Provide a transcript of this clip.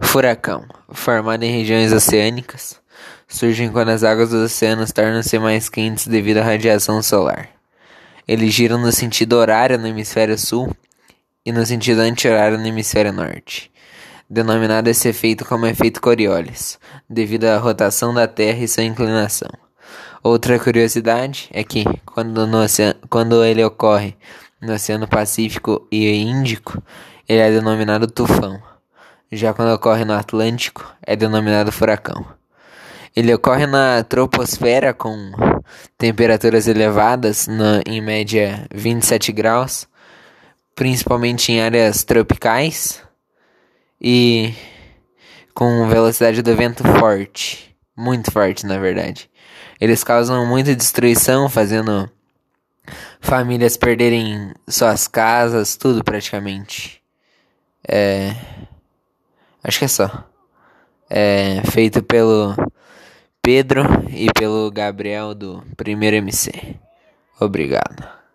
Furacão, formado em regiões oceânicas, surgem quando as águas dos oceanos tornam-se mais quentes devido à radiação solar. Eles giram no sentido horário no hemisfério sul e no sentido anti-horário no hemisfério norte, denominado esse efeito como efeito Coriolis, devido à rotação da Terra e sua inclinação. Outra curiosidade é que, quando, oceano, quando ele ocorre no Oceano Pacífico e Índico, ele é denominado tufão. Já quando ocorre no Atlântico, é denominado furacão. Ele ocorre na troposfera com temperaturas elevadas, na, em média 27 graus, principalmente em áreas tropicais e com velocidade do vento forte, muito forte na verdade. Eles causam muita destruição, fazendo famílias perderem suas casas, tudo praticamente. É. Acho que é só. É feito pelo Pedro e pelo Gabriel do primeiro MC. Obrigado.